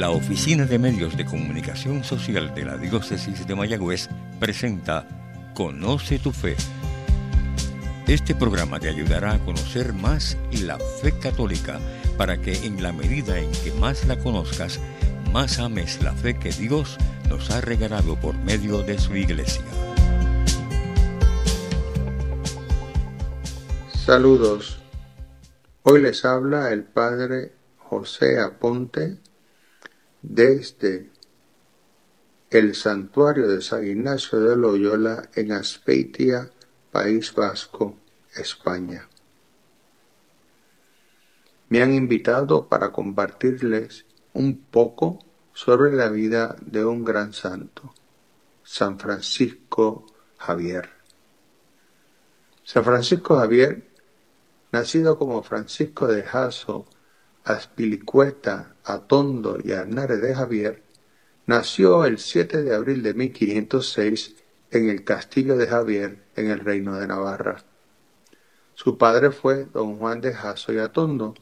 La Oficina de Medios de Comunicación Social de la Diócesis de Mayagüez presenta Conoce tu Fe. Este programa te ayudará a conocer más la fe católica para que en la medida en que más la conozcas, más ames la fe que Dios nos ha regalado por medio de su iglesia. Saludos. Hoy les habla el Padre José Aponte desde el santuario de San Ignacio de Loyola en Aspeitia, País Vasco, España. Me han invitado para compartirles un poco sobre la vida de un gran santo, San Francisco Javier. San Francisco Javier, nacido como Francisco de Jaso, Aspilicueta, Atondo y Arnare de Javier, nació el 7 de abril de 1506 en el castillo de Javier, en el reino de Navarra. Su padre fue don Juan de Jaso y Atondo,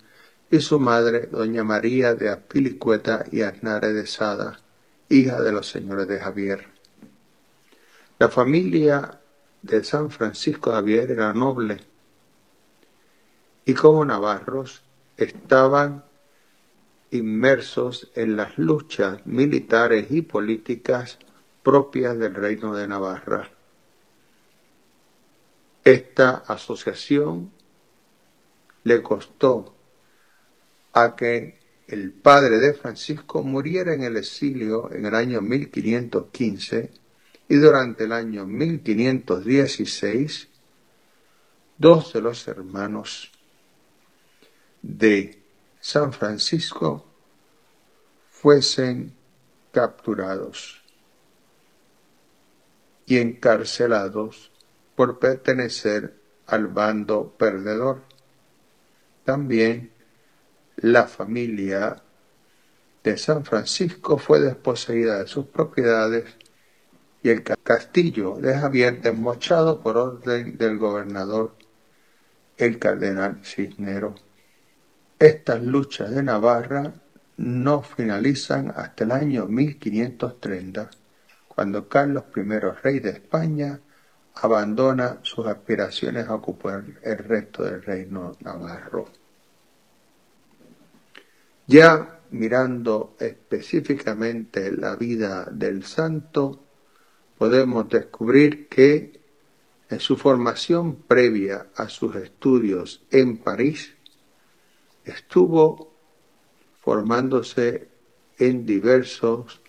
y su madre doña María de Aspilicueta y Arnare de Sada, hija de los señores de Javier. La familia de San Francisco Javier era noble, y como navarros estaban inmersos en las luchas militares y políticas propias del Reino de Navarra. Esta asociación le costó a que el padre de Francisco muriera en el exilio en el año 1515 y durante el año 1516 dos de los hermanos de San Francisco fuesen capturados y encarcelados por pertenecer al bando perdedor. También la familia de San Francisco fue desposeída de sus propiedades y el castillo de Javier desmochado por orden del gobernador, el cardenal Cisneros. Estas luchas de Navarra no finalizan hasta el año 1530, cuando Carlos I, rey de España, abandona sus aspiraciones a ocupar el resto del reino navarro. Ya mirando específicamente la vida del santo, podemos descubrir que en su formación previa a sus estudios en París, estuvo formándose en diversos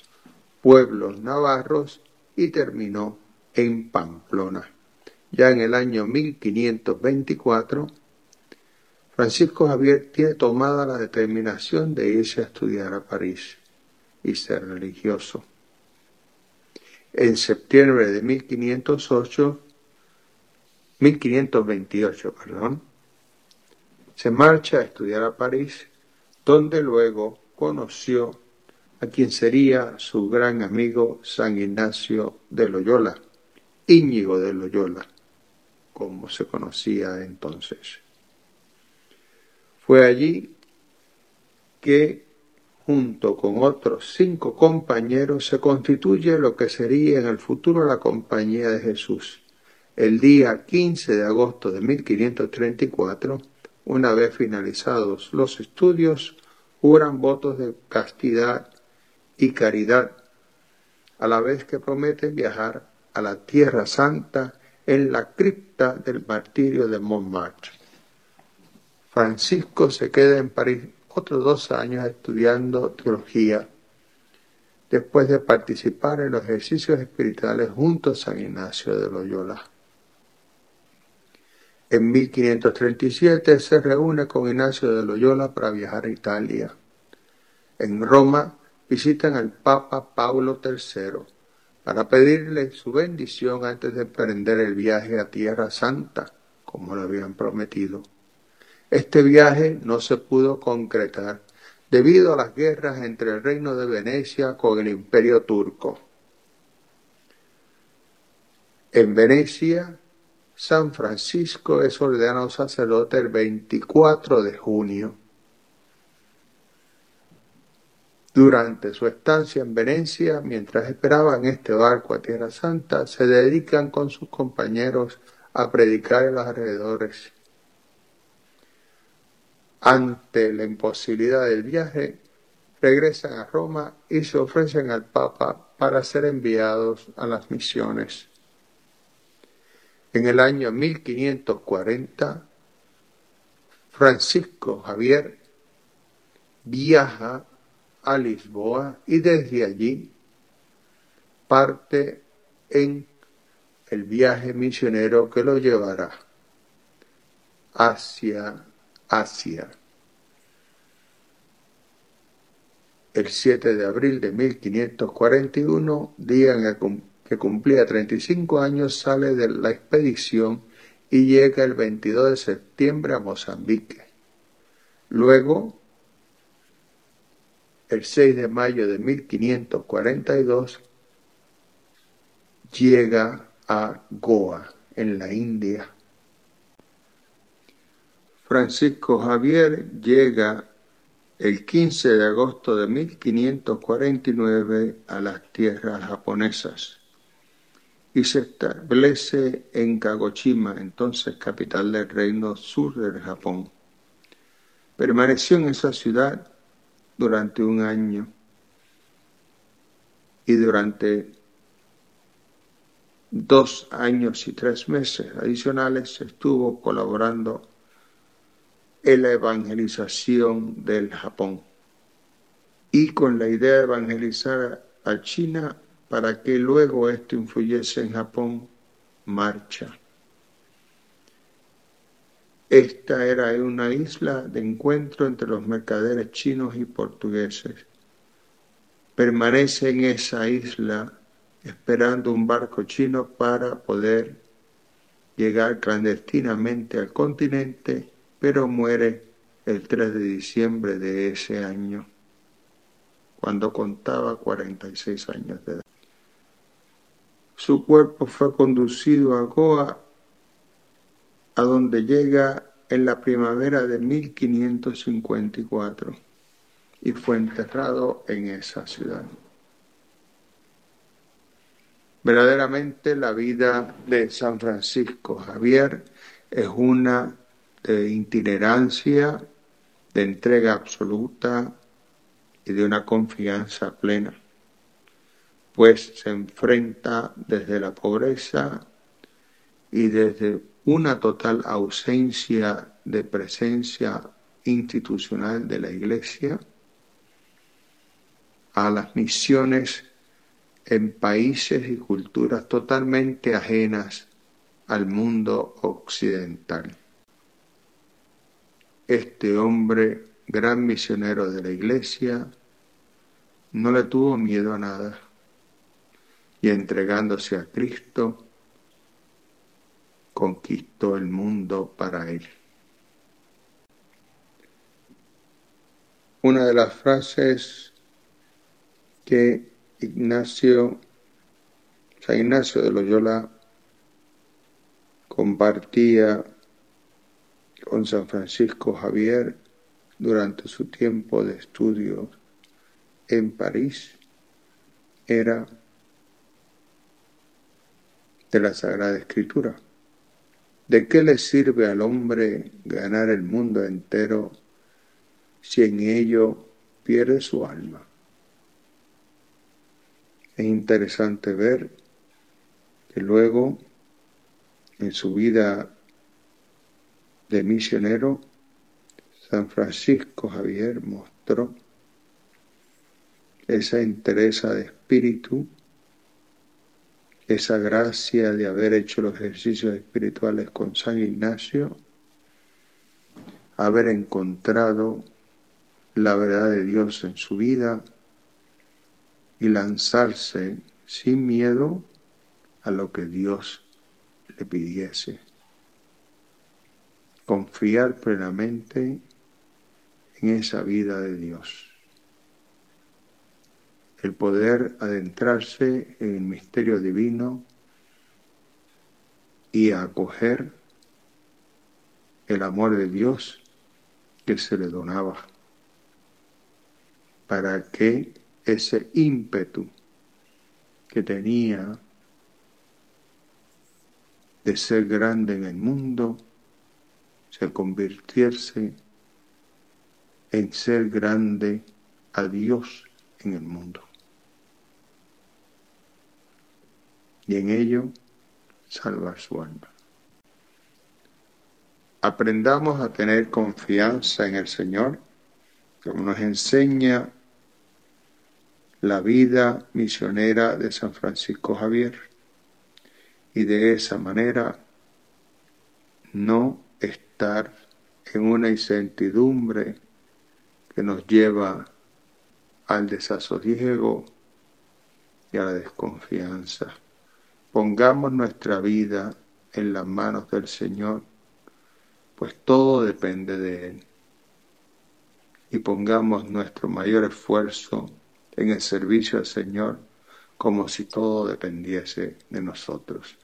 pueblos navarros y terminó en Pamplona. Ya en el año 1524, Francisco Javier tiene tomada la determinación de irse a estudiar a París y ser religioso. En septiembre de 1508, 1528, perdón, se marcha a estudiar a París, donde luego conoció a quien sería su gran amigo San Ignacio de Loyola, Íñigo de Loyola, como se conocía entonces. Fue allí que, junto con otros cinco compañeros, se constituye lo que sería en el futuro la Compañía de Jesús. El día 15 de agosto de 1534, una vez finalizados los estudios, juran votos de castidad y caridad, a la vez que prometen viajar a la Tierra Santa en la cripta del martirio de Montmartre. Francisco se queda en París otros dos años estudiando teología, después de participar en los ejercicios espirituales junto a San Ignacio de Loyola. En 1537 se reúne con Ignacio de Loyola para viajar a Italia. En Roma visitan al Papa Paulo III para pedirle su bendición antes de emprender el viaje a Tierra Santa, como lo habían prometido. Este viaje no se pudo concretar debido a las guerras entre el Reino de Venecia con el Imperio Turco. En Venecia San Francisco es ordenado sacerdote el 24 de junio. Durante su estancia en Venecia, mientras esperaban este barco a Tierra Santa, se dedican con sus compañeros a predicar en los alrededores. Ante la imposibilidad del viaje, regresan a Roma y se ofrecen al Papa para ser enviados a las misiones. En el año 1540, Francisco Javier viaja a Lisboa y desde allí parte en el viaje misionero que lo llevará hacia Asia. El 7 de abril de 1541, día en el que cumplía 35 años, sale de la expedición y llega el 22 de septiembre a Mozambique. Luego, el 6 de mayo de 1542, llega a Goa, en la India. Francisco Javier llega el 15 de agosto de 1549 a las tierras japonesas y se establece en Kagoshima, entonces capital del reino sur del Japón. Permaneció en esa ciudad durante un año y durante dos años y tres meses adicionales estuvo colaborando en la evangelización del Japón y con la idea de evangelizar a China para que luego esto influyese en Japón, marcha. Esta era una isla de encuentro entre los mercaderes chinos y portugueses. Permanece en esa isla esperando un barco chino para poder llegar clandestinamente al continente, pero muere el 3 de diciembre de ese año, cuando contaba 46 años de edad. Su cuerpo fue conducido a Goa, a donde llega en la primavera de 1554 y fue enterrado en esa ciudad. Verdaderamente la vida de San Francisco Javier es una de itinerancia, de entrega absoluta y de una confianza plena pues se enfrenta desde la pobreza y desde una total ausencia de presencia institucional de la Iglesia a las misiones en países y culturas totalmente ajenas al mundo occidental. Este hombre, gran misionero de la Iglesia, no le tuvo miedo a nada y entregándose a Cristo, conquistó el mundo para él. Una de las frases que Ignacio, San Ignacio de Loyola compartía con San Francisco Javier durante su tiempo de estudio en París era de la Sagrada Escritura. ¿De qué le sirve al hombre ganar el mundo entero si en ello pierde su alma? Es interesante ver que luego en su vida de misionero, San Francisco Javier mostró esa entereza de espíritu esa gracia de haber hecho los ejercicios espirituales con San Ignacio, haber encontrado la verdad de Dios en su vida y lanzarse sin miedo a lo que Dios le pidiese. Confiar plenamente en esa vida de Dios el poder adentrarse en el misterio divino y acoger el amor de Dios que se le donaba. para que ese ímpetu que tenía de ser grande en el mundo se convirtiese en ser grande a Dios en el mundo. Y en ello salvar su alma. Aprendamos a tener confianza en el Señor, como nos enseña la vida misionera de San Francisco Javier. Y de esa manera no estar en una incertidumbre que nos lleva al desasosiego y a la desconfianza. Pongamos nuestra vida en las manos del Señor, pues todo depende de Él. Y pongamos nuestro mayor esfuerzo en el servicio al Señor como si todo dependiese de nosotros.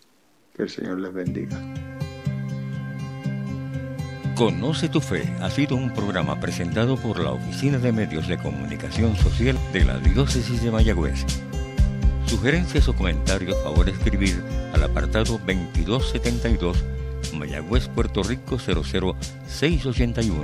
Que el Señor les bendiga. Conoce tu Fe ha sido un programa presentado por la Oficina de Medios de Comunicación Social de la Diócesis de Mayagüez. Sugerencias o comentarios, favor escribir al apartado 2272 Mayagüez, Puerto Rico 00681.